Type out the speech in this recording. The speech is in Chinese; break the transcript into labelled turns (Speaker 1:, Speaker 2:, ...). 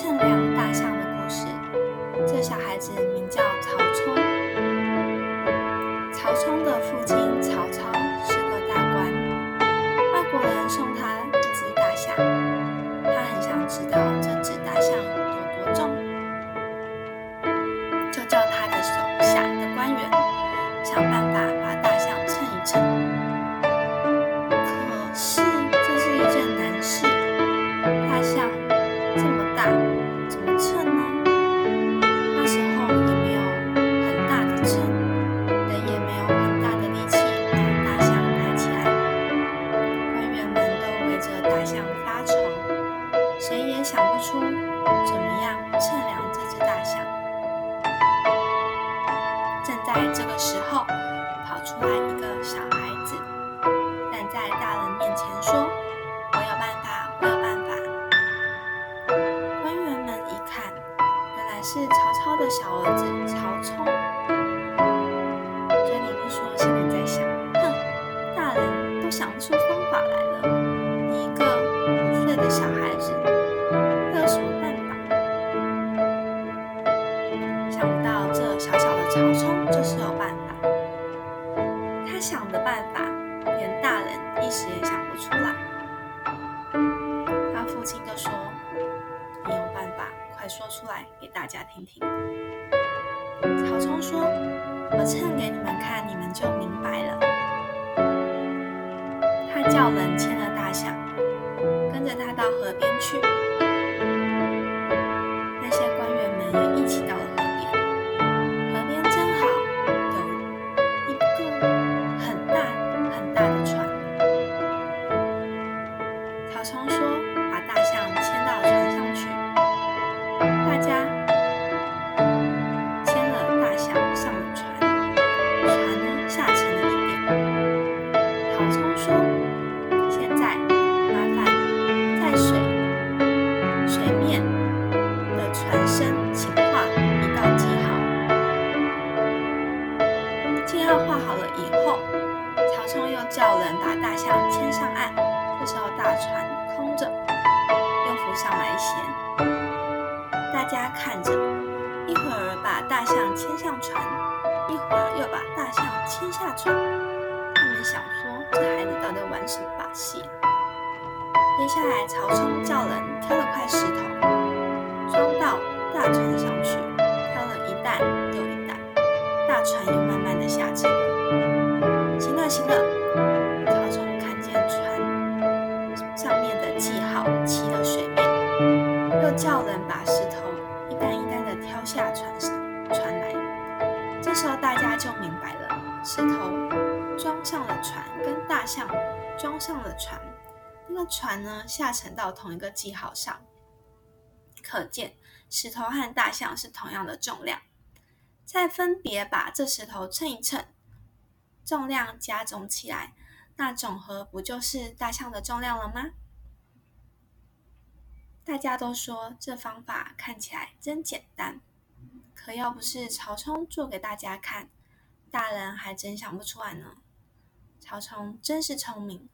Speaker 1: 称量大象的故事。这小孩子名叫曹冲。曹冲的父亲曹操是个大官，外国人送他一只大象，他很想知道这只大象有多重，就叫他的手下的官员想办法。想不出怎么样测量这只大象。正在这个时候跑出来一个小孩子站在大人面前说我有办法我有办法。官员们一看原来是曹操的小儿子曹到这小小的曹冲就是有办法，他想的办法，连大人一时也想不出来。他父亲就说：“你有办法，快说出来给大家听听。”曹冲说：“我称给你们看，你们就明白了。”他叫人牵了大象，跟着他到河边去。家牵了大象上了船，船呢下沉了一点。曹冲说：“家看着，一会儿把大象牵上船，一会儿又把大象牵下船。他们想说，这孩子到底玩什么把戏？接下来，曹冲叫人挑了块石头，装到大船上去，挑了一担又一担，大船又慢慢的下沉。行了，行了，曹冲看见船上面的记号齐了水面，又叫人把石家就明白了，石头装上了船，跟大象装上了船。那个船呢，下沉到同一个记号上，可见石头和大象是同样的重量。再分别把这石头称一称，重量加总起来，那总和不就是大象的重量了吗？大家都说这方法看起来真简单，可要不是曹冲做给大家看，大人还真想不出来呢。曹冲真是聪明。